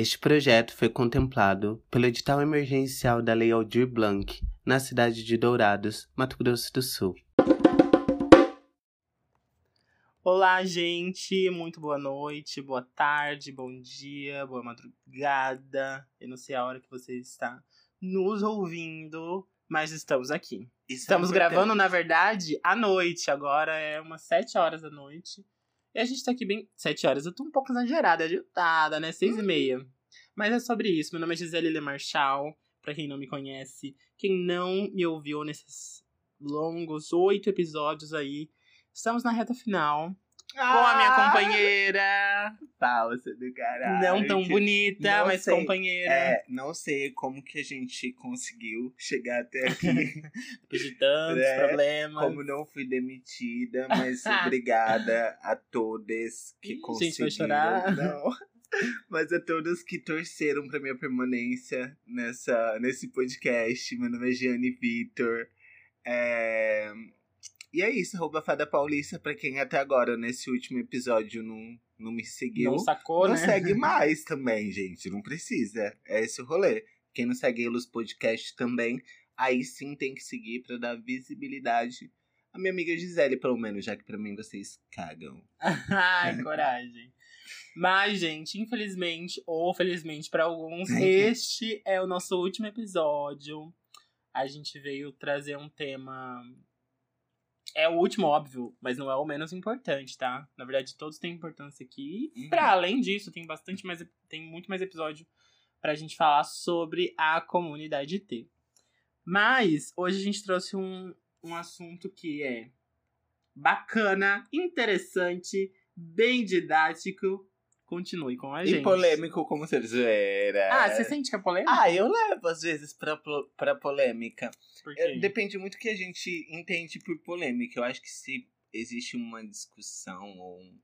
Este projeto foi contemplado pelo edital emergencial da Lei Aldir Blanc, na cidade de Dourados, Mato Grosso do Sul. Olá, gente! Muito boa noite, boa tarde, bom dia, boa madrugada. Eu não sei a hora que você está nos ouvindo, mas estamos aqui. Isso Estamos é gravando, na verdade, à noite. Agora é umas 7 horas da noite. E a gente tá aqui bem. 7 horas, eu tô um pouco exagerada, adiantada, né? 6 e meia. Mas é sobre isso. Meu nome é Gisele Le Marchal. Pra quem não me conhece, quem não me ouviu nesses longos oito episódios aí, estamos na reta final. Com a minha Ah! companheira. Falsa do caralho. não tão bonita, Não mas sei. companheira. É, não sei como que a gente conseguiu chegar até aqui. Depois de tantos É, problemas. como não fui demitida, mas obrigada a todos que Ih, gente, conseguiram. vai chorar. Não. Mas a todos que torceram pra minha permanência nessa, nesse podcast. Meu nome é Gianni Vitor. É... E é isso, arroba Fada Paulista, pra quem até agora, nesse último episódio, não, não me seguiu. Não sacou, não né? segue mais também, gente. Não precisa. É esse o rolê. Quem não segue Elos Podcast também, aí sim tem que seguir pra dar visibilidade à minha amiga Gisele, pelo menos, já que pra mim vocês cagam. Ai, coragem. Mas, gente, infelizmente, ou felizmente pra alguns, este é o nosso último episódio. A gente veio trazer um tema. É o último, óbvio, mas não é o menos importante, tá? Na verdade, todos têm importância aqui. E Uhum. pra além disso, tem bastante mais. Tem muito mais episódio pra gente falar sobre a comunidade T. Mas hoje a gente trouxe um, um assunto que é bacana, interessante, bem didático. Continue com a gente. E polêmico como ser zoeira. Ah, você sente que é polêmico? Ah, eu levo às vezes pra, pra polêmica. Por quê? É, Depende muito do que a gente entende por polêmica. Eu acho que se existe uma discussão ou um-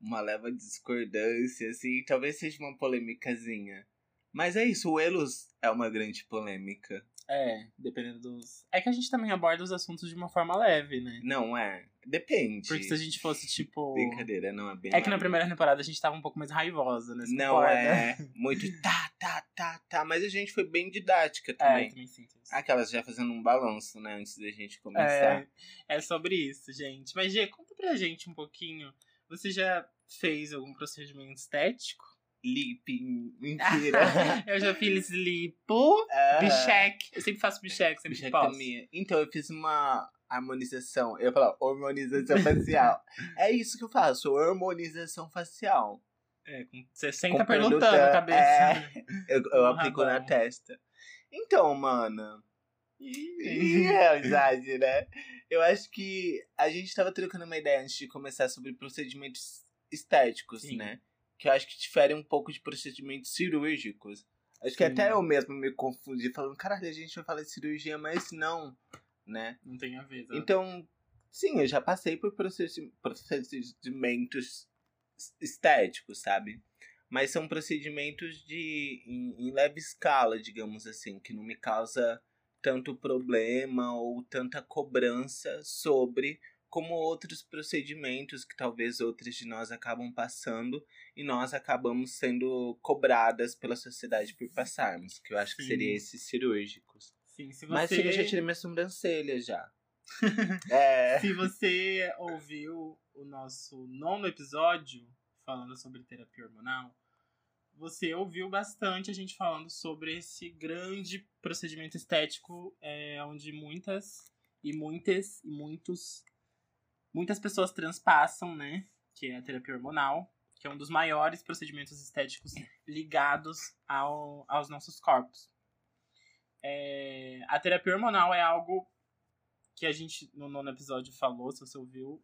uma leva de discordância, assim, talvez seja uma polêmicazinha. Mas é isso, o Elos é uma grande polêmica. É, dependendo dos. É que a gente também aborda os assuntos de uma forma leve, né? Não é? Depende. Porque se a gente fosse, tipo. Brincadeira, não é bem. É que na leve. primeira temporada a gente tava um pouco mais raivosa, né? Não concorda? é muito tá, tá, tá, tá. Mas a gente foi bem didática É, eu também. também sinto isso. Aquelas já fazendo um balanço, né, antes da gente começar. É, é sobre isso, gente. Mas, Gê, conta pra gente um pouquinho. Você já fez algum procedimento estético? Lip, mentira. eu já fiz lipo, Ah. bicheque. Eu sempre faço bicheque, sempre. Bichectomia. Então, eu fiz uma harmonização. Eu falar hormonização facial. é isso que eu faço, hormonização facial. É, com 60 Com perguntando pergunta- a cabeça. é. Eu, eu Um aplico na rabão. testa. Então, mana. Ih, É verdade, né? Eu acho que a gente tava trocando uma ideia antes de começar sobre procedimentos estéticos, Sim. né? Que eu acho que difere um pouco de procedimentos cirúrgicos. Acho que Sim. até eu mesmo me confundi, falando, caralho, a gente vai falar de cirurgia, mas não, né? Não tem a ver. exato. Então, sim, eu já passei por procedi- procedimentos estéticos, sabe? Mas são procedimentos de em, em leve escala, digamos assim, que não me causa tanto problema ou tanta cobrança sobre como outros procedimentos que talvez outras de nós acabam passando e nós acabamos sendo cobradas pela sociedade por passarmos, que eu acho que Sim. seria esses cirúrgicos. Sim, se você... Mas eu já tirei minha sobrancelha já. é. Se você ouviu o nosso nono episódio falando sobre terapia hormonal, você ouviu bastante a gente falando sobre esse grande procedimento estético, é, onde muitas e muitas e muitos muitas pessoas transpassam, né? Que é a terapia hormonal, que é um dos maiores procedimentos estéticos ligados ao, aos nossos corpos. É, a terapia hormonal é algo que a gente no nono episódio falou, se você ouviu,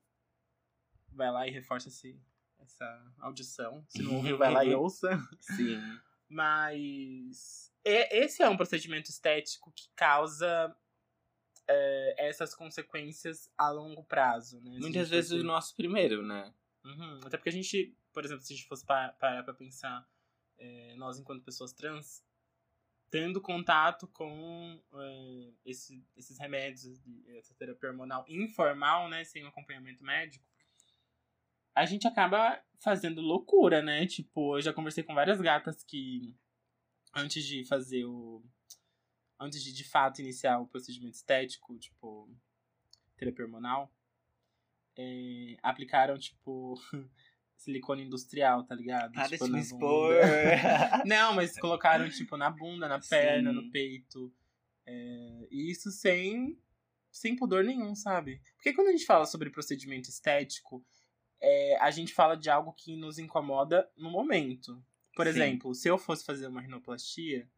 vai lá e reforça esse, essa audição. Se não ouviu, vai lá e ouça. Sim. Mas esse é um procedimento estético que causa é, essas consequências a longo prazo, né? Se a Muitas vezes o nosso primeiro, né? Uhum, Até porque a gente, por exemplo, se a gente fosse pa- parar pra pensar, é, nós enquanto pessoas trans, tendo contato com é, esse- esses remédios, essa terapia hormonal informal, né, sem um acompanhamento médico, a gente acaba fazendo loucura, né? Tipo, eu já conversei com várias gatas que antes de fazer o antes de de fato iniciar o procedimento estético, tipo, terapia hormonal, é, aplicaram, tipo, silicone industrial, tá ligado? Para tipo, de me expor. Não, mas colocaram, tipo, na bunda, na perna, Sim. no peito. É, e isso sem, sem pudor nenhum, sabe? Porque quando a gente fala sobre procedimento estético, é, a gente fala de algo que nos incomoda no momento. Por Sim. exemplo, se eu fosse fazer uma rinoplastia,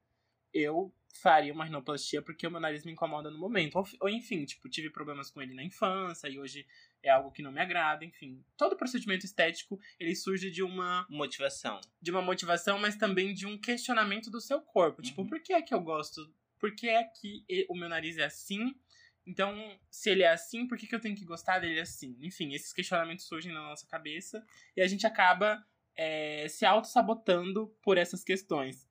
eu faria uma rinoplastia porque o meu nariz me incomoda no momento. Ou, ou, enfim, tipo, tive problemas com ele na infância e hoje é algo que não me agrada, enfim. Todo procedimento estético, ele surge de uma Motivação. de uma motivação, mas também de um questionamento do seu corpo. Tipo, Uhum. por que é que eu gosto? Por que é que o meu nariz é assim? Então, se ele é assim, por que, que eu tenho que gostar dele assim? Enfim, esses questionamentos surgem na nossa cabeça e a gente acaba é, se auto-sabotando por essas questões.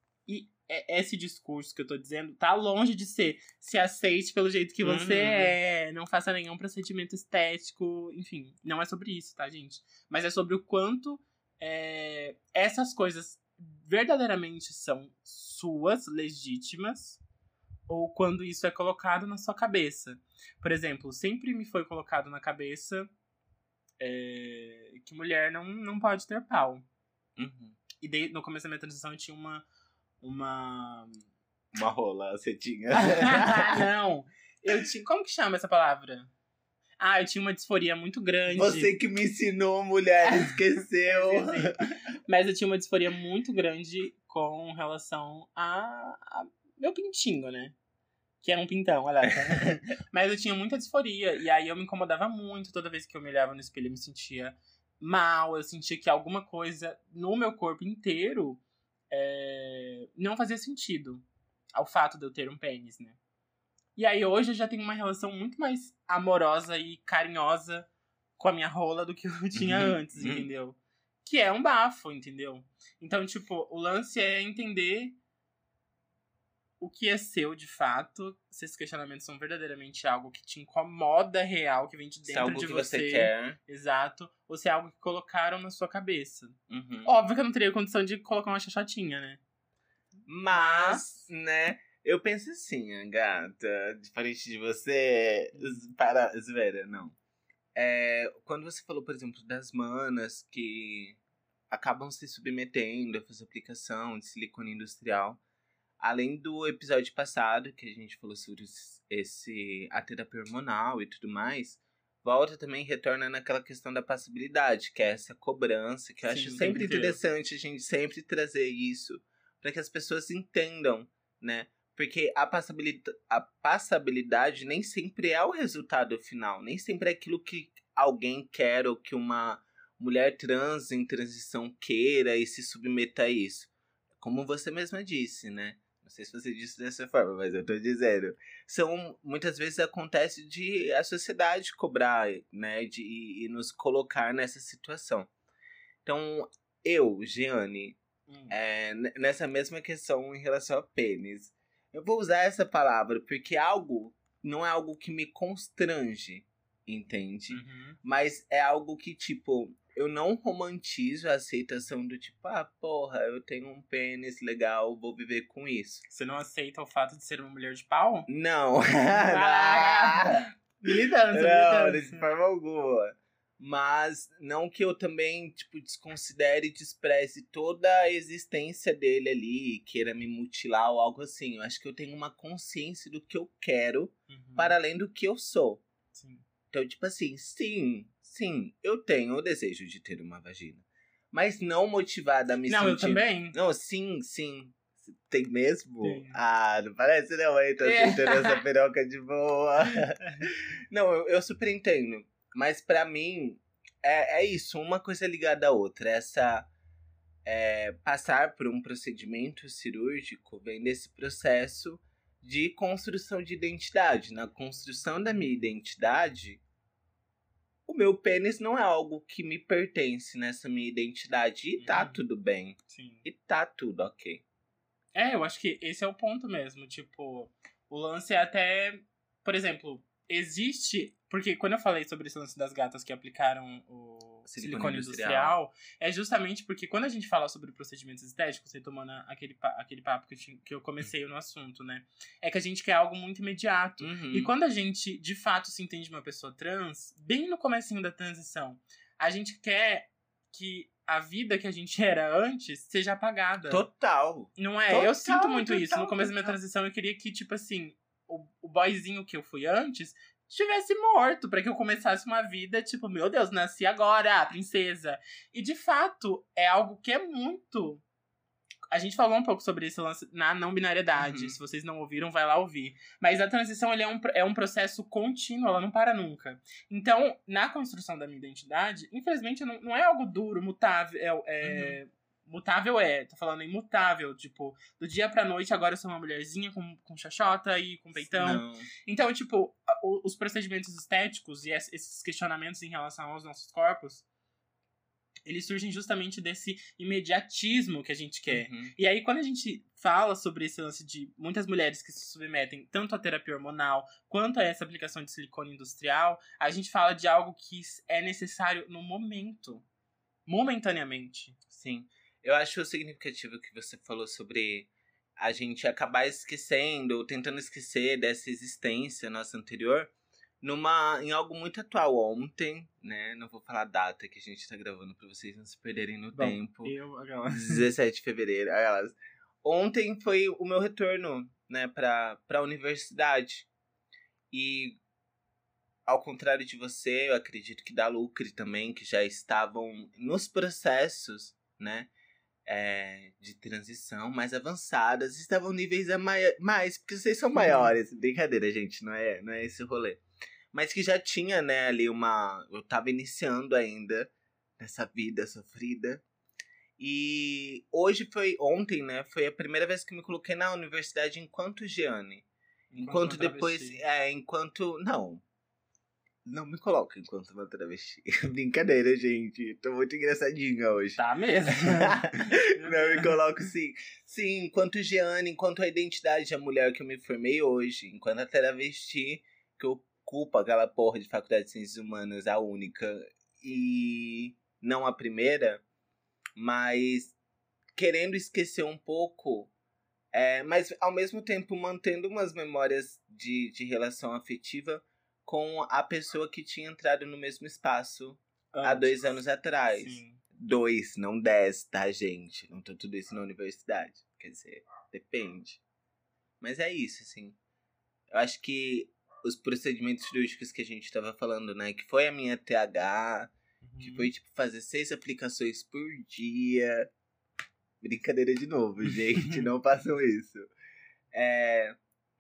E é- esse discurso que eu tô dizendo tá longe de ser se aceite pelo jeito que você Uhum. é, não faça nenhum procedimento estético, enfim, não é sobre isso, tá, gente? Mas é sobre o quanto é, essas coisas verdadeiramente são suas, legítimas, ou quando isso é colocado na sua cabeça. Por exemplo, sempre me foi colocado na cabeça é, que mulher não, não pode ter pau. Uhum. E de- no começo da minha transição eu tinha uma. Uma. Uma rola, você tinha. não! Eu tinha. Como que chama essa palavra? Ah, eu tinha uma disforia muito grande. Você que me ensinou, mulher, esqueceu. Mas eu tinha uma disforia muito grande com relação a, a meu pintinho, né? Que era um pintão, olha lá. Mas eu tinha muita disforia. E aí eu me incomodava muito. Toda vez que eu me olhava no espelho, eu me sentia mal. Eu sentia que alguma coisa no meu corpo inteiro é, não fazia sentido ao fato de eu ter um pênis, né? E aí hoje eu já tenho uma relação muito mais amorosa e carinhosa com a minha rola do que eu tinha Uhum. antes, Uhum. entendeu? Que é um bafo, entendeu? Então, tipo, o lance é entender o que é seu de fato, se esses questionamentos são verdadeiramente algo que te incomoda real, que vem de Se é dentro algo de que você. você quer. Exato. Ou se é algo que colocaram na sua cabeça. Uhum. Óbvio que eu não teria condição de colocar uma chachatinha, né? Mas, né, eu penso assim, a gata, diferente de você, para, Zvera, não. É, quando você falou, por exemplo, das manas que acabam se submetendo a fazer aplicação de silicone industrial, além do episódio passado, que a gente falou sobre esse- a terapia hormonal e tudo mais, volta também retorna naquela questão da passibilidade, que é essa cobrança, que eu Sim, acho sempre interessante a gente sempre trazer isso para que as pessoas entendam, né? Porque a passabilidade, a passabilidade nem sempre é o resultado final, nem sempre é aquilo que alguém quer ou que uma mulher trans em transição queira e se submeta a isso. Como você mesma disse, né? Não sei se você disse dessa forma, mas eu tô dizendo. São, muitas vezes acontece de a sociedade cobrar, né? De, e nos colocar nessa situação. Então, eu, Giane, Hum. é, nessa mesma questão em relação a pênis. Eu vou usar essa palavra porque algo não é algo que me constrange, entende? Uhum. Mas é algo que, tipo, eu não romantizo a aceitação do tipo, ah, porra, eu tenho um pênis legal, vou viver com isso. Você não aceita o fato de ser uma mulher de pau? Não. Ah, Militância, Não, de militância. forma alguma. Mas não que eu também, tipo, desconsidere e despreze toda a existência dele ali, queira me mutilar ou algo assim. Eu acho que eu tenho uma consciência do que eu quero Uhum. para além do que eu sou. Sim. Então, tipo assim, sim, sim, eu tenho o desejo de ter uma vagina. Mas não motivada a me Não, eu sentir. também. Não, sim, sim. Tem mesmo? Tem. Ah, não parece não, hein? Tô É. sentindo essa piroca de boa. não, eu, eu super entendo. Mas pra mim, é, é isso. Uma coisa ligada à outra. Essa... é, passar por um procedimento cirúrgico vem desse processo de construção de identidade. Na construção da minha identidade, o meu pênis não é algo que me pertence nessa minha identidade. E tá Uhum. tudo bem. Sim. E tá tudo ok. É, eu acho que esse é o ponto mesmo. Tipo, o lance é até. Por exemplo, existe. Porque quando eu falei sobre esse lance das gatas que aplicaram o Silicone silicone industrial. industrial, é justamente porque quando a gente fala sobre procedimentos estéticos, retomando aquele, aquele papo que eu, tinha- que eu comecei no assunto, né? É que a gente quer algo muito imediato. Uhum. E quando a gente, de fato, se entende uma pessoa trans, bem no comecinho da transição, a gente quer que a vida que a gente era antes seja apagada. Total. Não é? Total, eu sinto muito total, isso. No começo da minha total. transição, eu queria que, tipo assim, o, o boyzinho que eu fui antes estivesse morto, pra que eu começasse uma vida, tipo, meu Deus, nasci agora, ah, princesa. E de fato, é algo que é muito. A gente falou um pouco sobre lance na não binariedade. Uhum. Se vocês não ouviram, vai lá ouvir. Mas a transição ele é, um, é um processo contínuo, ela não para nunca. Então, na construção da minha identidade, infelizmente, não, não é algo duro, mutável. É, é- Mutável é, tô falando imutável, tipo, do dia pra noite agora eu sou uma mulherzinha com, com xoxota e com peitão. Não. Então, tipo, os procedimentos estéticos e es- esses questionamentos em relação aos nossos corpos, eles surgem justamente desse imediatismo que a gente quer. Uhum. E aí, quando a gente fala sobre esse lance de muitas mulheres que se submetem tanto à terapia hormonal quanto a essa aplicação de silicone industrial, a gente fala de algo que é necessário no momento. Momentaneamente. Sim. Eu acho significativo que você falou sobre a gente acabar esquecendo, ou tentando esquecer dessa existência nossa anterior, numa, em algo muito atual. Ontem, né? Não vou falar a data que a gente tá gravando pra vocês não se perderem no Bom, tempo. Eu, aquela. 17 de fevereiro. aquelas. Ontem foi o meu retorno, né, pra, pra universidade. E ao contrário de você, eu acredito que da Lucre também, que já estavam nos processos, né, é, de transição mais avançadas, estavam níveis a mai- mais, porque vocês são maiores. Brincadeira, gente, não é, não é esse o rolê. Mas que já tinha, né, ali uma. Eu tava iniciando ainda nessa vida sofrida. E hoje foi, ontem, né? Foi a primeira vez que me coloquei na universidade enquanto Gianni. Enquanto, uma depois. É, enquanto. Não. Não me coloca enquanto uma travesti. Brincadeira, gente. Tô muito engraçadinha hoje. Tá mesmo. Não, me coloco sim. Sim, enquanto Gianni, enquanto a identidade da mulher que eu me formei hoje, enquanto a travesti que ocupa aquela porra de faculdade de ciências humanas, a única, e não a primeira, mas querendo esquecer um pouco, é, mas ao mesmo tempo mantendo umas memórias de, de relação afetiva com a pessoa que tinha entrado no mesmo espaço há dois anos atrás. Sim. Dois, não dez, tá, gente? Não tô tudo isso na universidade. Quer dizer, depende. Mas é isso, assim. Eu acho que os procedimentos cirúrgicos que a gente tava falando, né? Que foi a minha TH, que Uhum. foi, tipo, fazer seis aplicações por dia. Brincadeira de novo, gente. não façam isso. É,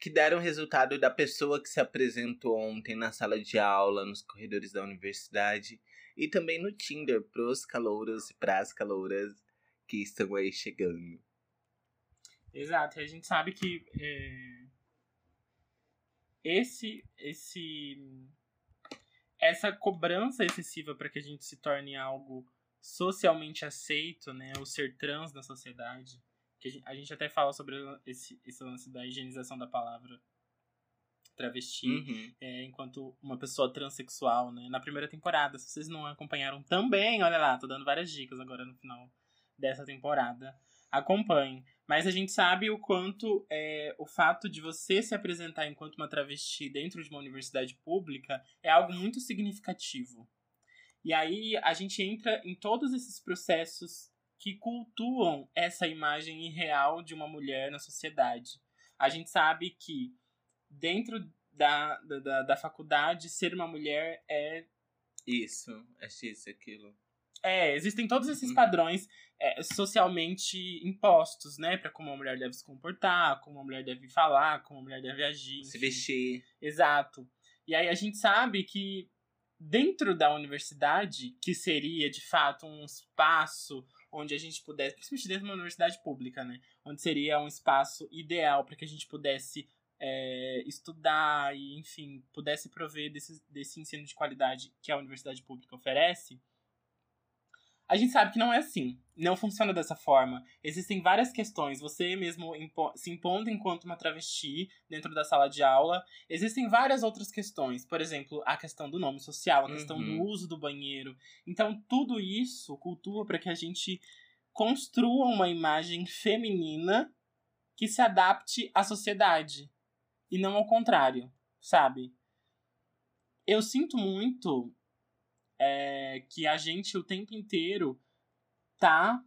que deram resultado da pessoa que se apresentou ontem na sala de aula, nos corredores da universidade. E também no Tinder, pros calouros e pras calouras que estão aí chegando. Exato, a gente sabe que é, esse, esse, essa cobrança excessiva para que a gente se torne algo socialmente aceito, né, o ser trans na sociedade, que a gente, até fala sobre esse, esse lance da higienização da palavra travesti, Uhum. é, enquanto uma pessoa transexual, né? Na primeira temporada, se vocês não acompanharam também, olha lá, tô dando várias dicas agora no final dessa temporada. Acompanhem. Mas a gente sabe o quanto é, o fato de você se apresentar enquanto uma travesti dentro de uma universidade pública é algo muito significativo. E aí a gente entra em todos esses processos que cultuam essa imagem irreal de uma mulher na sociedade. A gente sabe que dentro da, da, da, da faculdade, ser uma mulher é. Isso, é isso, aquilo. É, existem todos esses Uhum. padrões é, socialmente impostos, né? Pra como uma mulher deve se comportar, como uma mulher deve falar, como uma mulher deve agir. Se vestir. Exato. E aí a gente sabe que dentro da universidade, que seria de fato um espaço onde a gente pudesse, principalmente dentro de uma universidade pública, né? Onde seria um espaço ideal para que a gente pudesse é, estudar e, enfim, pudesse prover desse, desse ensino de qualidade que a universidade pública oferece. A gente sabe que não é assim. Não funciona dessa forma. Existem várias questões. Você mesmo impo se impondo enquanto uma travesti dentro da sala de aula. Existem várias outras questões. Por exemplo, a questão do nome social, a questão Uhum. do uso do banheiro. Então, tudo isso cultua para que a gente construa uma imagem feminina que se adapte à sociedade. E não ao contrário, sabe? Eu sinto muito é, que a gente o tempo inteiro tá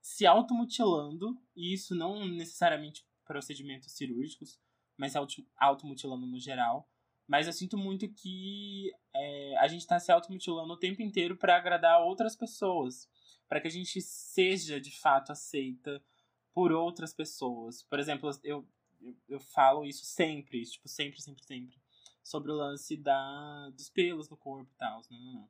se automutilando, e isso não necessariamente procedimentos cirúrgicos, mas auto- automutilando no geral. Mas eu sinto muito que é, a gente tá se automutilando o tempo inteiro para agradar outras pessoas. para que a gente seja de fato aceita por outras pessoas. Por exemplo, eu, eu, eu falo isso sempre, tipo, sempre, sempre, sempre. Sobre o lance da, dos pelos no corpo e tal. Não, não, não.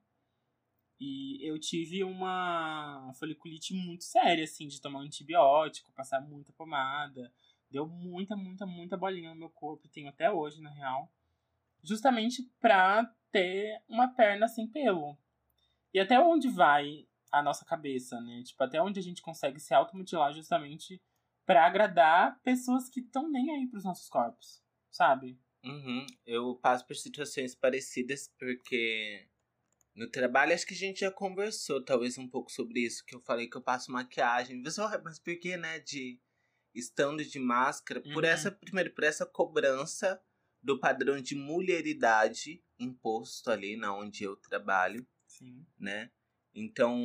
E eu tive uma foliculite muito séria, assim, de tomar um antibiótico, passar muita pomada. Deu muita, muita, muita bolinha no meu corpo, e tenho até hoje, na real. Justamente pra ter uma perna sem pelo. E até onde vai a nossa cabeça, né? Tipo, até onde a gente consegue se automutilar justamente pra agradar pessoas que estão nem aí pros nossos corpos, sabe? Uhum. Eu passo por situações parecidas porque no trabalho acho que a gente já conversou talvez um pouco sobre isso, que eu falei que eu passo maquiagem. Você, "Ué, mas por que, né, de estando de máscara, por Uhum. essa primeiro por essa cobrança do padrão de mulheridade imposto ali na onde eu trabalho, Sim. né? Então,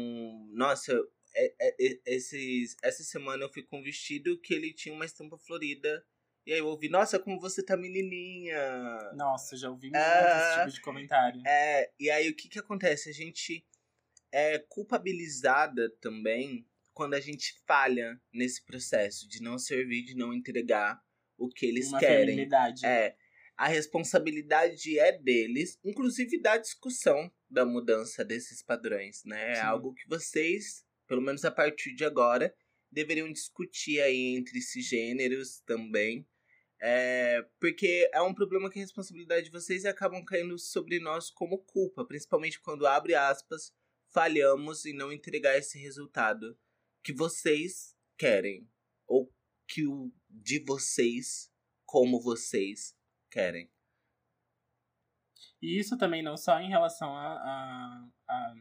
nossa, é- é- é- esses, essa semana eu fui com um vestido que ele tinha uma estampa florida. E aí eu ouvi, nossa, como você tá menininha. Nossa, já ouvi muito Ah. esse tipo de comentário. É, e aí o que que acontece? A gente é culpabilizada também quando a gente falha nesse processo de não servir, de não entregar o que eles Uma querem. feminilidade. É, a responsabilidade é deles, inclusive da discussão da mudança desses padrões, né? É Sim. algo que vocês, pelo menos a partir de agora, deveriam discutir aí entre esses gêneros também. É, porque é um problema que a responsabilidade de vocês acabam caindo sobre nós como culpa, principalmente quando, abre aspas, falhamos em não entregar esse resultado que vocês querem, ou que o de vocês, como vocês querem. E isso também não só em relação a, a, a,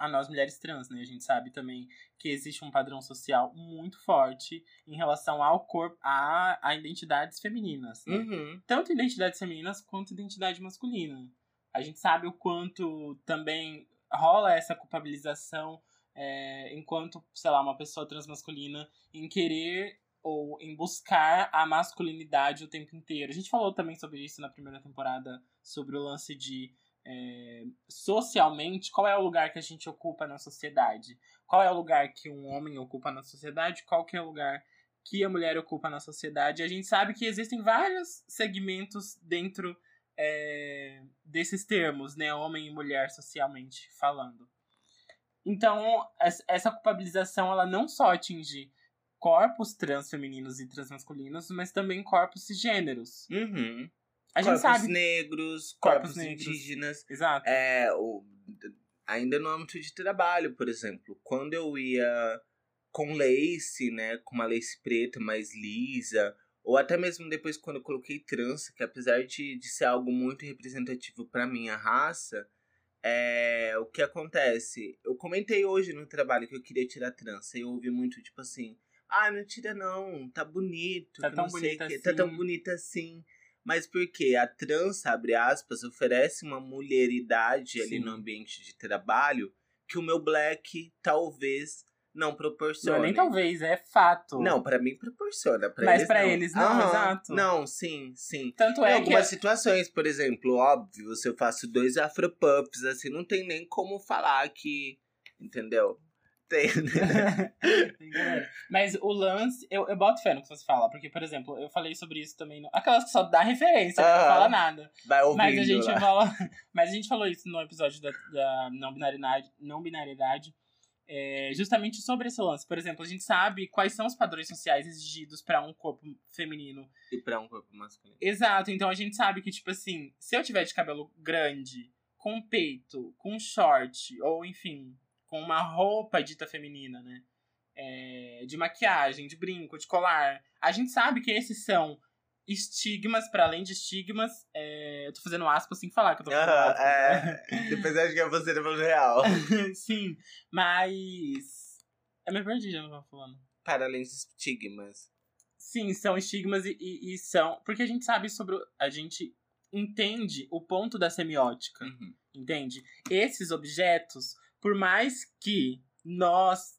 a nós mulheres trans, né? A gente sabe também que existe um padrão social muito forte em relação ao corpo, a, a identidades femininas. Né? Uhum. Tanto identidades femininas quanto identidade masculina. A gente sabe o quanto também rola essa culpabilização é, enquanto, sei lá, uma pessoa transmasculina em querer ou em buscar a masculinidade o tempo inteiro. A gente falou também sobre isso na primeira temporada, sobre o lance de é, socialmente qual é o lugar que a gente ocupa na sociedade. Qual é o lugar que um homem ocupa na sociedade, qual que é o lugar que a mulher ocupa na sociedade. A gente sabe que existem vários segmentos dentro é, desses termos, né? Homem e mulher socialmente falando. Então, essa culpabilização ela não só atinge corpos transfemininos e transmasculinos, mas também corpos cisgêneros. Uhum. A corpos gente sabe. negros, Corpos corpos, negros. indígenas. Exato. É, o, ainda no âmbito de trabalho, por exemplo. Quando eu ia com lace, né? Com uma lace preta mais lisa. Ou até mesmo depois quando eu coloquei trança, que apesar de, de ser algo muito representativo pra minha raça, é, o que acontece? Eu comentei hoje no trabalho que eu queria tirar trança. E eu ouvi muito, tipo assim, ah, não tira não, tá bonito. Tá tão não sei bonita assim." Tá tão bonita assim. Mas porque a trança, abre aspas, oferece uma mulheridade ali Sim. no ambiente de trabalho que o meu black talvez não Não proporcione. é nem talvez, é fato. Não, pra mim proporciona. Pra Mas eles pra não. eles não, Aham. exato. Não, sim, sim. Tanto Em é que. algumas situações, por exemplo, óbvio, se eu faço dois afropuffs, assim, não tem nem como falar que. Entendeu? Tem, né? Mas o lance, eu, eu boto fé no que você fala, porque, por exemplo, eu falei sobre isso também. No, aquelas que só dá referência, não Aham. fala nada. Vai ouvindo Mas a gente lá. fala. Mas a gente falou isso no episódio da, da não binariedade, não binariedade. é, justamente sobre esse lance. Por exemplo, a gente sabe quais são os padrões sociais exigidos pra um corpo feminino. E pra um corpo masculino. Exato, então a gente sabe que, tipo assim, se eu tiver de cabelo grande, com peito, com short, ou enfim, com uma roupa dita feminina, né? É, de maquiagem, de brinco, de colar. A gente sabe que esses são estigmas, para além de estigmas. É, eu tô fazendo aspas sem falar que eu tô fazendo aspas. é. né? Depois acho que é você falando real. Sim, mas. Eu me perdi, já não tava falando. Para além dos estigmas. Sim, são estigmas e, e- e são. Porque a gente sabe sobre. A gente entende o ponto da semiótica. Uhum. Entende? Esses objetos, por mais que nós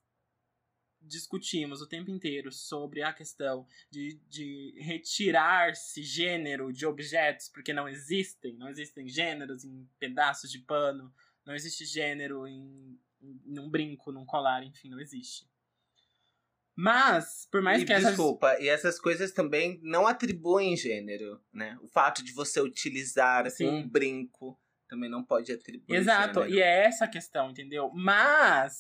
discutimos o tempo inteiro sobre a questão de, de retirar-se gênero de objetos, porque não existem, não existem gêneros em pedaços de pano, não existe gênero em, em num brinco, num colar, enfim, não existe. Mas, por mais E, que essas Desculpa, e essas coisas também não atribuem gênero, né? O fato de você utilizar Sim. um brinco também não pode atribuir Exato, gênero. e é essa a questão, entendeu? Mas,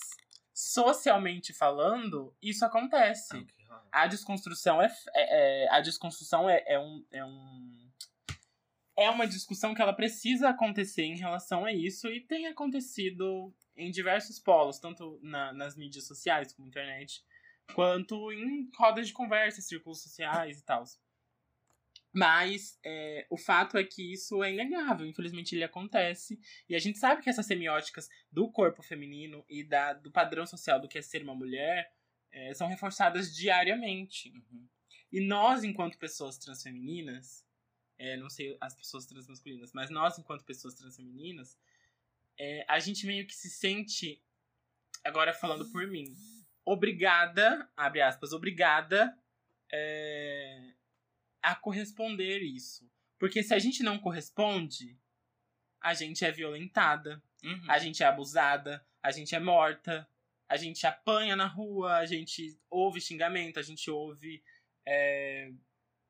socialmente falando, isso acontece. Ah, rola. A desconstrução é, é- é- a desconstrução é, é um, é um é uma discussão que ela precisa acontecer em relação a isso e tem acontecido em diversos polos, tanto na- nas mídias sociais como internet, quanto em rodas de conversa, círculos sociais e tal. Mas é, o fato é que isso é inegável, infelizmente ele acontece. E a gente sabe que essas semióticas do corpo feminino e da, do padrão social do que é ser uma mulher é, são reforçadas diariamente. Uhum. E nós, enquanto pessoas transfemininas, é, não sei as pessoas transmasculinas, mas nós, enquanto pessoas transfemininas, é, a gente meio que se sente, agora falando por mim, obrigada, abre aspas, obrigada a corresponder isso. Porque se a gente não corresponde, a gente é violentada, Uhum. a gente é abusada, a gente é morta, a gente apanha na rua, a gente ouve xingamento, a gente ouve, é,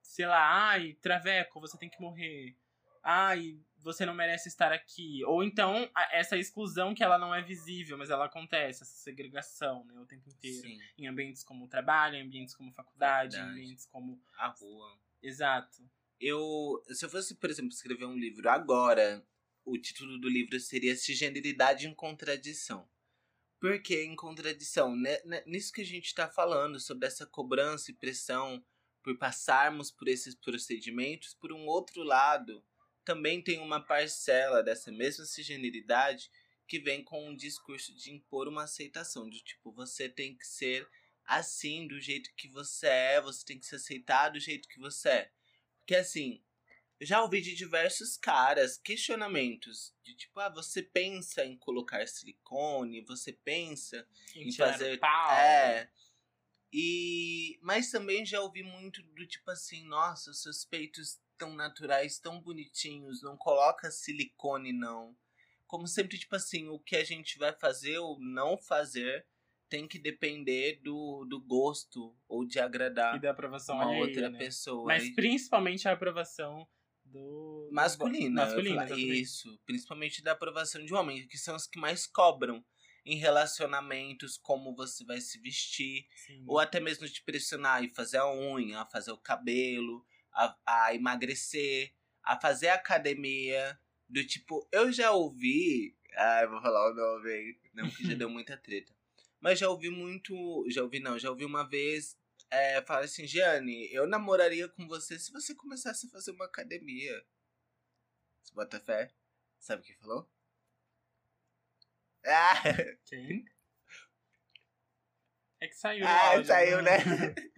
sei lá, ai, traveco, você tem que morrer. Ai, você não merece estar aqui. Ou então, essa exclusão que ela não é visível, mas ela acontece, essa segregação, né, o tempo inteiro. Sim, Em ambientes como trabalho, em ambientes como faculdade, em ambientes como. a rua. Exato. Eu, se eu fosse, por exemplo, escrever um livro agora, o título do livro seria Cisgeneridade em Contradição. Por que em contradição? Né- né- Nisso que a gente está falando, sobre essa cobrança e pressão por passarmos por esses procedimentos, por um outro lado, também tem uma parcela dessa mesma cisgeneridade que vem com um discurso de impor uma aceitação, de tipo, você tem que ser assim, do jeito que você é, você tem que se aceitar do jeito que você é. Porque assim, eu já ouvi de diversos caras questionamentos de tipo, ah, você pensa em colocar silicone, você pensa Em em fazer. pau. É. E. Mas também já ouvi muito do tipo assim, nossa, os seus peitos tão naturais, tão bonitinhos, não coloca silicone, não. Como sempre, tipo assim, o que a gente vai fazer ou não fazer tem que depender do, do gosto ou de agradar E da aprovação uma alheia, outra né? pessoa. Mas E- principalmente a aprovação do. masculina. Masculina. Isso. Principalmente da aprovação de homem, que são os que mais cobram em relacionamentos, como você vai se vestir, Sim. ou até mesmo te pressionar e fazer a unha, a fazer o cabelo, a, a emagrecer, a fazer academia. Do tipo, eu já ouvi. Ai, vou falar o nome aí. Não, que já deu muita treta. Mas já ouvi muito. Já ouvi, não, já ouvi uma vez. É, falar assim, Gianni, eu namoraria com você se você começasse a fazer uma academia. Você bota fé? Sabe o que falou? Ah, Quem? É que saiu. ah áudio, saiu, né?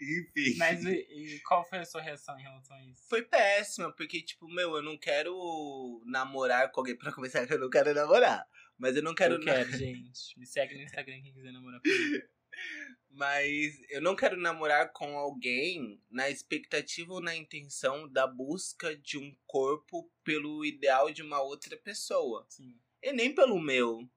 Enfim. Mas e, qual foi a sua reação em relação a isso? Foi péssima, porque, tipo, meu, eu não quero namorar com alguém. Pra começar, eu não quero namorar. Mas eu não quero. Eu quero, gente. Me segue no Instagram quem quiser namorar comigo. Mas eu não quero namorar com alguém na expectativa ou na intenção da busca de um corpo pelo ideal de uma outra pessoa. Sim. E nem pelo meu.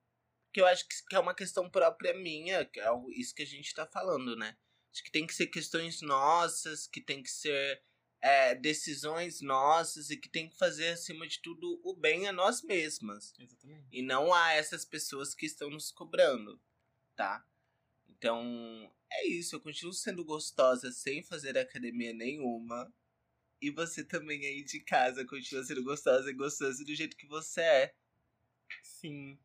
Que eu acho que é uma questão própria minha, que é isso que a gente tá falando, né? Acho que tem que ser questões nossas, que tem que ser é, decisões nossas e que tem que fazer, acima de tudo, o bem a nós mesmas. Exatamente. E não a essas pessoas que estão nos cobrando, tá? Então, é isso. Eu continuo sendo gostosa sem fazer academia nenhuma. E você também aí de casa continua sendo gostosa e gostosa do jeito que você é. Sim.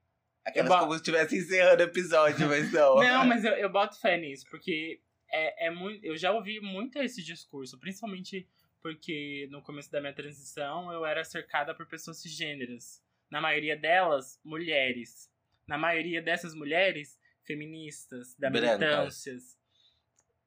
Aquelas boto- como se estivesse encerrando o episódio, mas não. Não, mas eu, eu boto fé nisso, porque é, é muito, eu já ouvi muito esse discurso, principalmente porque no começo da minha transição eu era cercada por pessoas cisgêneras. Na maioria delas, mulheres. Na maioria dessas mulheres, feministas, da Brancas. militâncias.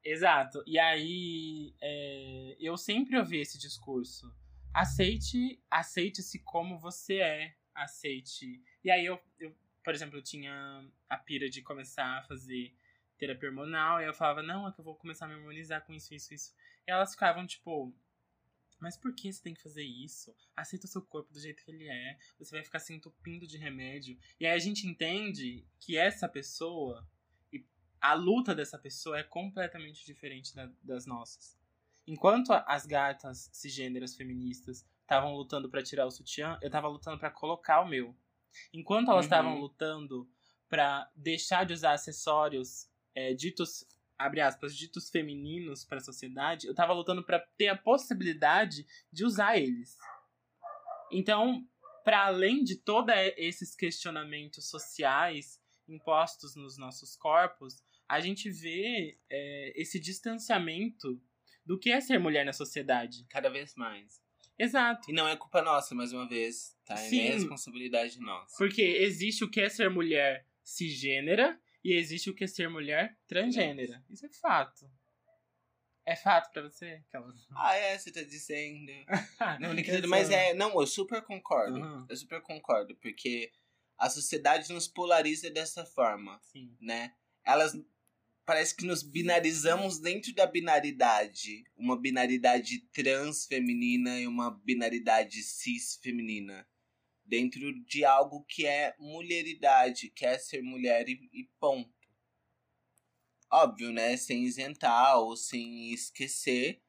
Exato. E aí, é, eu sempre ouvi esse discurso. Aceite, aceite-se como você é. Aceite. E aí eu, eu, por exemplo, eu tinha a pira de começar a fazer terapia hormonal, e eu falava, não, é que eu vou começar a me harmonizar com isso, isso, isso. E elas ficavam, tipo, mas por que você tem que fazer isso? Aceita o seu corpo do jeito que ele é, você vai ficar se entupindo de remédio. E aí a gente entende que essa pessoa, e a luta dessa pessoa é completamente diferente da- das nossas. Enquanto as gatas cisgêneras feministas estavam lutando pra tirar o sutiã, eu tava lutando pra colocar o meu. Enquanto elas Uhum. estavam lutando pra deixar de usar acessórios é, ditos, abre aspas, ditos femininos pra sociedade, eu tava lutando pra ter a possibilidade de usar eles. Então, para além de todos esses questionamentos sociais impostos nos nossos corpos, a gente vê é, esse distanciamento do que é ser mulher na sociedade. Cada vez mais. Exato. E não é culpa nossa, mais uma vez, tá? É Sim. nem responsabilidade nossa. Porque existe o que é ser mulher cisgênera e existe o que é ser mulher transgênera. Isso é fato. É fato pra você? Aquela... Ah, é, você tá dizendo. Não, Eu brincadeira, mas é. Não, eu super concordo. Uhum. Eu super concordo, porque a sociedade nos polariza dessa forma, Sim. né? Elas. Parece que nos binarizamos dentro da binaridade. Uma binaridade trans feminina e uma binaridade cis feminina. Dentro de algo que é mulheridade, que é ser mulher e, e ponto. Óbvio, né? Sem isentar ou sem esquecer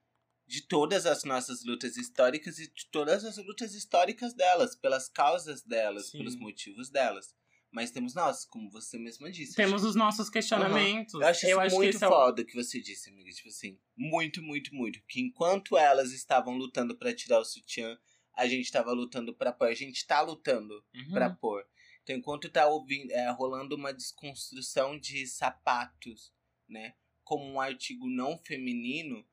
de todas as nossas lutas históricas e de todas as lutas históricas delas, pelas causas delas, Sim. pelos motivos delas. Mas temos nós, como você mesma disse. Temos os nossos questionamentos. Eu acho isso que muito esse é o- foda o que você disse, amiga. Tipo assim, muito, muito, muito. Que enquanto elas estavam lutando pra tirar o sutiã, a gente tava lutando pra pôr. A gente tá lutando Uhum. pra pôr. Então, enquanto tá ouvindo, é, rolando uma desconstrução de sapatos, né? Como um artigo não feminino,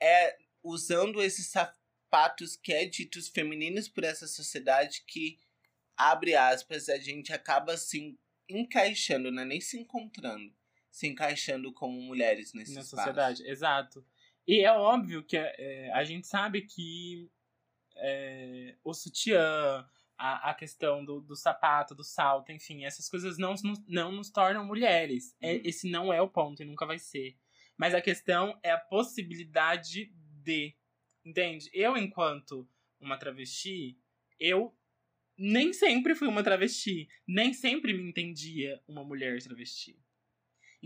é usando esses sapatos que é ditos femininos por essa sociedade que, abre aspas, a gente acaba se encaixando, não é nem se encontrando, se encaixando como mulheres nesse na espaço. sociedade, exato. E é óbvio que é, a gente sabe que é, o sutiã, a, a questão do, do sapato, do salto, enfim, essas coisas não, nos- não nos tornam mulheres. É, Uhum. esse não é o ponto e nunca vai ser. Mas a questão é a possibilidade de. Entende? Eu, enquanto uma travesti, eu nem sempre fui uma travesti. Nem sempre me entendia uma mulher travesti.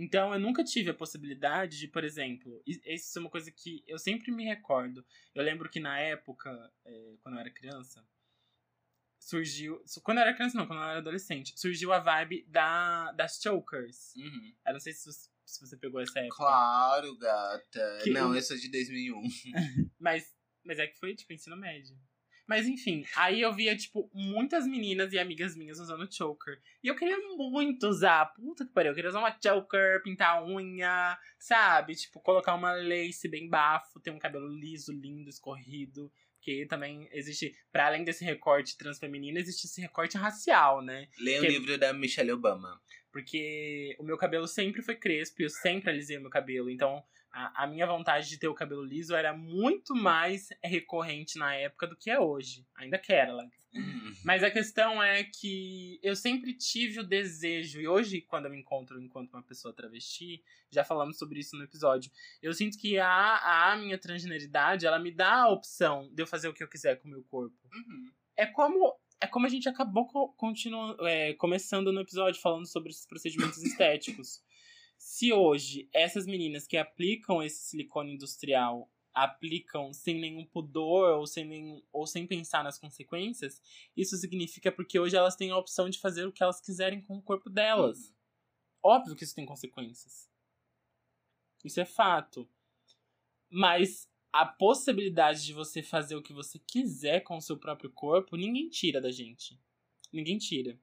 Então, eu nunca tive a possibilidade de, por exemplo, isso é uma coisa que eu sempre me recordo. Eu lembro que na época, é, quando eu era criança, surgiu. su- Quando eu era criança, não, quando eu era adolescente, surgiu a vibe da, das chokers. Uhum. Eu não sei se, você- se você pegou essa época. Claro, gata. Que- Não, eu sou de 2001. Mas, mas é que foi, tipo, ensino médio. Mas enfim, aí eu via, tipo, muitas meninas e amigas minhas usando choker. E eu queria muito usar. Puta que pariu. Eu queria usar uma choker, pintar a unha, sabe? Tipo, colocar uma lace bem bafo, ter um cabelo liso, lindo, escorrido. Porque também existe, para além desse recorte transfeminino, existe esse recorte racial, né? Leia o Que- livro da Michelle Obama. Porque o meu cabelo sempre foi crespo e eu sempre alisei o meu cabelo. Então, a, a minha vontade de ter o cabelo liso era muito mais recorrente na época do que é hoje. Ainda quero, ela. Uhum. Mas a questão é que eu sempre tive o desejo, e hoje, quando eu me encontro enquanto uma pessoa travesti, já falamos sobre isso no episódio, eu sinto que a, a minha transgeneridade, ela me dá a opção de eu fazer o que eu quiser com o meu corpo Uhum. é como é como a gente acabou co- continua, é, começando no episódio falando sobre esses procedimentos estéticos. Se hoje essas meninas que aplicam esse silicone industrial aplicam sem nenhum pudor ou sem, nenhum, ou sem pensar nas consequências, isso significa porque hoje elas têm a opção de fazer o que elas quiserem com o corpo delas. Uhum. Óbvio que isso tem consequências. Isso é fato. Mas a possibilidade de você fazer o que você quiser com o seu próprio corpo, ninguém tira da gente. Ninguém tira.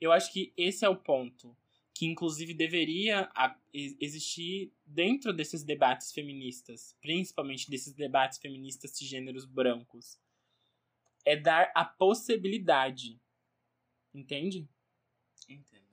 Eu acho que esse é o ponto. Que inclusive deveria existir dentro desses debates feministas, principalmente desses debates feministas de gêneros brancos. É dar a possibilidade. Entende? Entendo.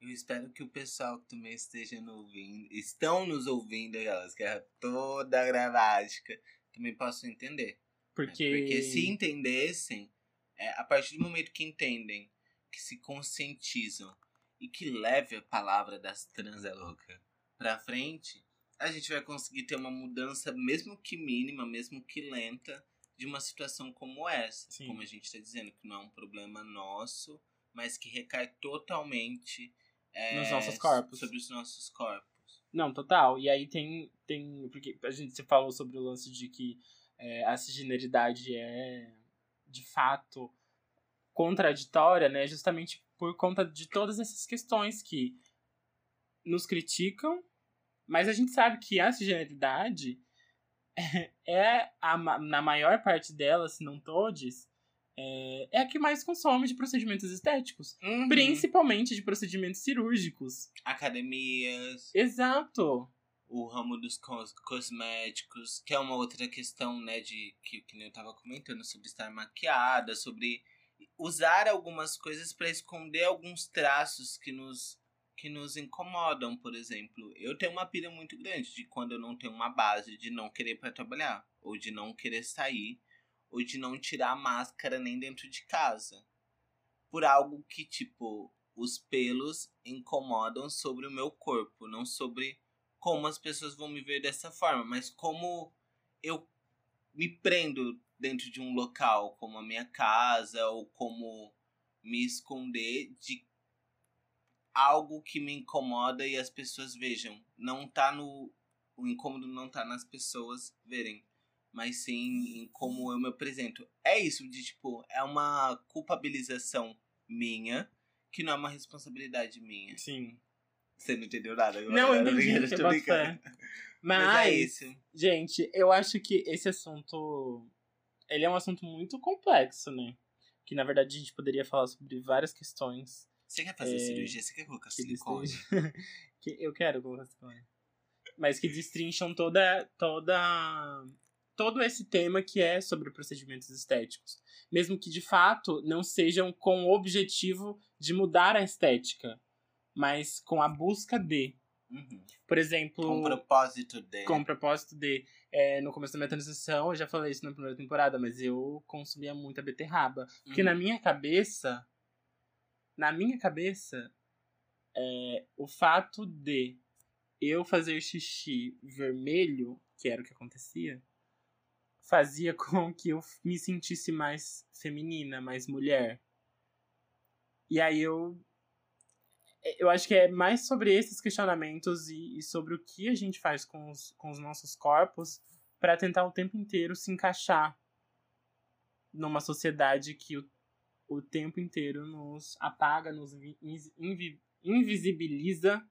Eu espero que o pessoal que também esteja nos ouvindo, estão nos ouvindo, elas que é toda gramática, também possam entender. Porque... Porque se entendessem, é, a partir do momento que entendem, que se conscientizam e que leve a palavra das trans é louca pra frente, a gente vai conseguir ter uma mudança, mesmo que mínima, mesmo que lenta, de uma situação como essa. Sim. Como a gente está dizendo, que não é um problema nosso, mas que recai totalmente é, nos nossos corpos. Sobre os nossos corpos. Não, total. E aí tem. tem porque a gente se falou sobre o lance de que é, a cisgeneridade é de fato contraditória, né? Justamente por conta de todas essas questões que nos criticam, mas a gente sabe que a cisgeneridade é, a, na maior parte delas, se não todos, é, é a que mais consome de procedimentos estéticos. Uhum. Principalmente de procedimentos cirúrgicos. Academias. Exato. O ramo dos cos cosméticos, que é uma outra questão, né, de que, que eu tava comentando, sobre estar maquiada, sobre usar algumas coisas para esconder alguns traços que nos que nos incomodam, por exemplo. Eu tenho uma pira muito grande de quando eu não tenho uma base de não querer para trabalhar, ou de não querer sair, ou de não tirar a máscara nem dentro de casa. Por algo que, tipo, os pelos incomodam sobre o meu corpo, não sobre como as pessoas vão me ver dessa forma, mas como eu me prendo dentro de um local, como a minha casa, ou como me esconder de algo que me incomoda e as pessoas vejam. Não tá no. O incômodo não tá nas pessoas verem, mas sim em como eu me apresento. É isso, de tipo, é uma culpabilização minha que não é uma responsabilidade minha. Sim. Você não entendeu nada agora? Não, eu entendi. Eu tô brincando. Mas, Mas é isso. Gente, eu acho que esse assunto. Ele é um assunto muito complexo, né? Que na verdade a gente poderia falar sobre várias questões você quer fazer é, cirurgia? Você quer colocar silicone? que eu quero colocar silicone. Mas que destrincham toda, toda, todo esse tema que é sobre procedimentos estéticos. Mesmo que de fato não sejam com o objetivo de mudar a estética, mas com a busca de. Uhum. Por exemplo. Com propósito de. Com propósito de. É, no começo da minha transição, eu já falei isso na primeira temporada, mas eu consumia muita beterraba. Porque uhum. na minha cabeça, na minha cabeça, é, o fato de eu fazer xixi vermelho, que era o que acontecia, fazia com que eu me sentisse mais feminina, mais mulher. E aí eu. Eu acho que é mais sobre esses questionamentos e, e sobre o que a gente faz com os, com os nossos corpos para tentar o tempo inteiro se encaixar numa sociedade que o o tempo inteiro nos apaga, nos invi invisibiliza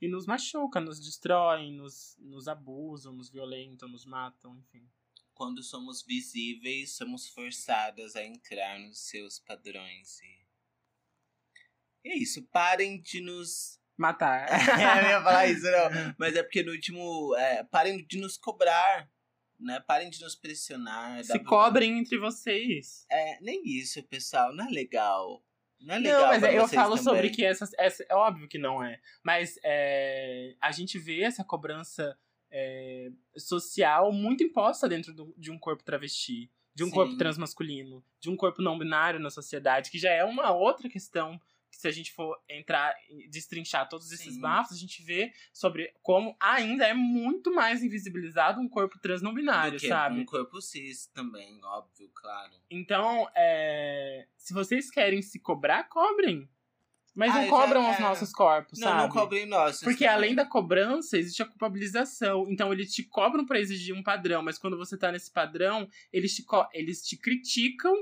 e nos machuca, nos destrói, nos, nos abusam, nos violentam, nos matam, enfim. Quando somos visíveis, somos forçadas a entrar nos seus padrões. E é isso, parem de nos matar. é, eu ia falar isso, não. Mas é porque no último. É, parem de nos cobrar né? Parem de nos pressionar. Se cobrem entre vocês. É, nem isso, pessoal. Não é legal. Não é legal. Não, mas é, eu falo também. sobre que essa, essa. É óbvio que não é. Mas é, a gente vê essa cobrança é, social muito imposta dentro do, de um corpo travesti. De um Sim. corpo transmasculino, de um corpo não binário na sociedade, que já é uma outra questão que se a gente for entrar e destrinchar todos esses Sim. bafos, a gente vê sobre como ainda é muito mais invisibilizado um corpo trans não binário, Do que sabe? Um corpo cis também, óbvio, claro. Então, é... se vocês querem se cobrar, cobrem. Mas ah, não cobram já, os é... nossos corpos, não, sabe? Não, não cobrem nossos. Porque além da cobrança, existe a culpabilização. Então, eles te cobram para exigir um padrão, mas quando você tá nesse padrão, eles te, eles te criticam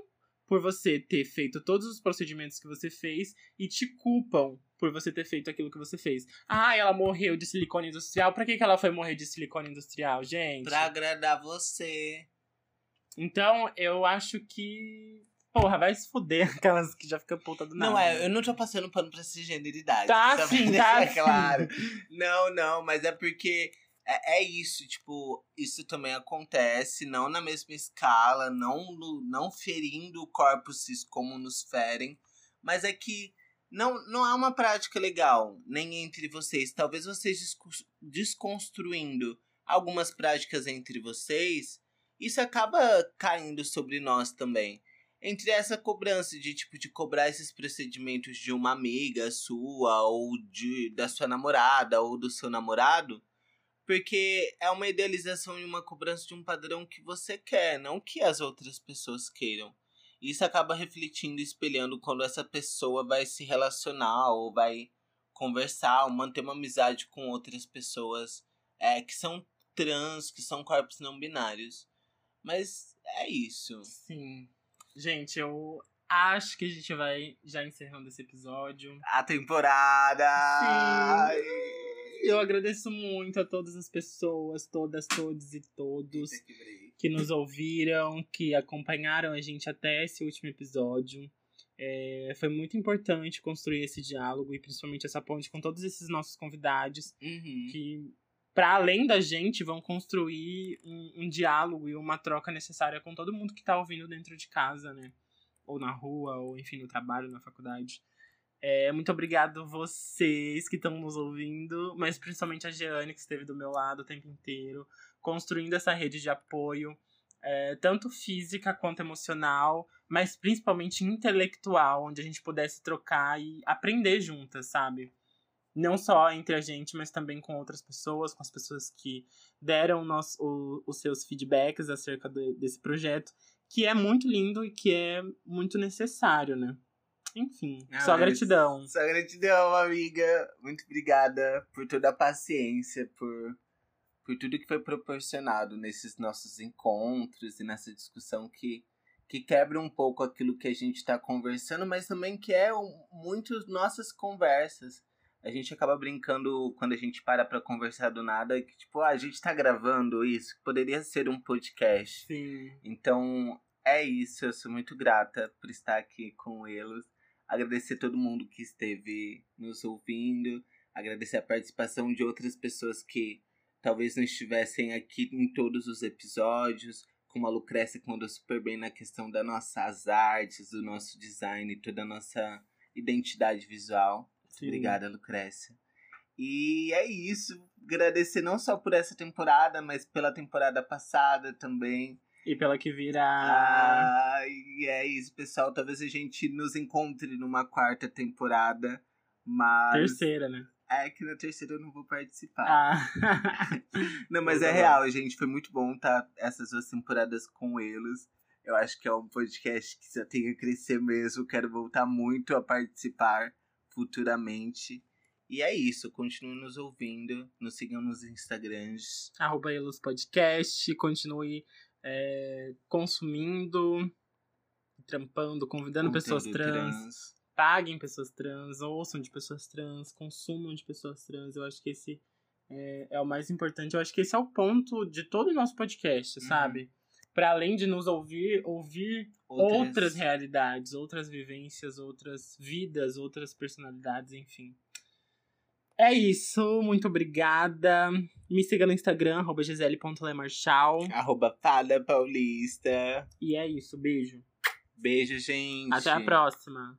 por você ter feito todos os procedimentos que você fez e te culpam por você ter feito aquilo que você fez. Ah, ela morreu de silicone industrial. Pra que, que ela foi morrer de silicone industrial, gente? Pra agradar você. Então, eu acho que porra, vai se fuder aquelas que já ficam puta do nada. Não, é, eu não tô passando pano pra cisgeneridade. Tá só pra sim, tá claro. Não, não, mas é porque é, é isso, tipo, isso também acontece, não na mesma escala, não, no, não ferindo corpos cis como nos ferem, mas é que não, não é uma prática legal, nem entre vocês. Talvez vocês desconstruindo algumas práticas entre vocês, isso acaba caindo sobre nós também. Entre essa cobrança de tipo de cobrar esses procedimentos de uma amiga sua ou de da sua namorada ou do seu namorado, porque é uma idealização e uma cobrança de um padrão que você quer, não que as outras pessoas queiram. Isso acaba refletindo e espelhando quando essa pessoa vai se relacionar ou vai conversar ou manter uma amizade com outras pessoas é, que são trans, que são corpos não binários. Mas é isso. Sim. Gente, eu acho que a gente vai já encerrando esse episódio. A temporada! Sim. Eu agradeço muito a todas as pessoas, todas, todos e todos que nos ouviram, que acompanharam a gente até esse último episódio. É, foi muito importante construir esse diálogo e principalmente essa ponte com todos esses nossos convidados uhum. que para além da gente vão construir um, um, diálogo e uma troca necessária com todo mundo que tá ouvindo dentro de casa, né? Ou na rua, ou enfim, no trabalho, na faculdade. É, muito obrigado vocês que estão nos ouvindo, mas principalmente a Jeane, que esteve do meu lado o tempo inteiro, construindo essa rede de apoio, é, tanto física quanto emocional, mas principalmente intelectual, onde a gente pudesse trocar e aprender juntas, sabe? Não só entre a gente, mas também com outras pessoas, com as pessoas que deram nosso, o, os seus feedbacks acerca de, desse projeto, que é muito lindo e que é muito necessário, né? Enfim, ah, só gratidão. Só gratidão, amiga. Muito obrigada por toda a paciência, por, por tudo que foi proporcionado nesses nossos encontros e nessa discussão que, que quebra um pouco aquilo que a gente está conversando, mas também que é um, muito nossas conversas. A gente acaba brincando quando a gente para pra conversar do nada, que tipo, ah, a gente tá gravando isso, poderia ser um podcast. Sim. Então, é isso, eu sou muito grata por estar aqui com eles agradecer todo mundo que esteve nos ouvindo, agradecer a participação de outras pessoas que talvez não estivessem aqui em todos os episódios, como a Lucrécia que mandou super bem na questão das nossas artes, do nosso design, toda a nossa identidade visual. Sim. Obrigada, Lucrécia. E é isso. Agradecer não só por essa temporada, mas pela temporada passada também. E pela que virá. Ah, e é isso, pessoal. Talvez a gente nos encontre numa quarta temporada, mas. Terceira, né? É que na terceira eu não vou participar. Ah. não, mas é real, gente. Foi muito bom estar tá, essas duas temporadas com eles. Eu acho que é um podcast que só tem a crescer mesmo. Quero voltar muito a participar futuramente. E é isso, continue nos ouvindo, nos sigam nos Instagrams. Arroba Elos Podcast, continue é, consumindo, trampando, convidando pessoas trans, trans, paguem pessoas trans, ouçam de pessoas trans, consumam de pessoas trans. Eu acho que esse é, é o mais importante. Eu acho que esse é o ponto de todo o nosso podcast, uhum. sabe? Para além de nos ouvir, ouvir outras... outras realidades, outras vivências, outras vidas, outras personalidades, enfim. É isso, muito obrigada. Me siga no Instagram, arroba gisele.lemarchal. Arroba Paulista. E é isso, beijo. Beijo, gente. Até a próxima.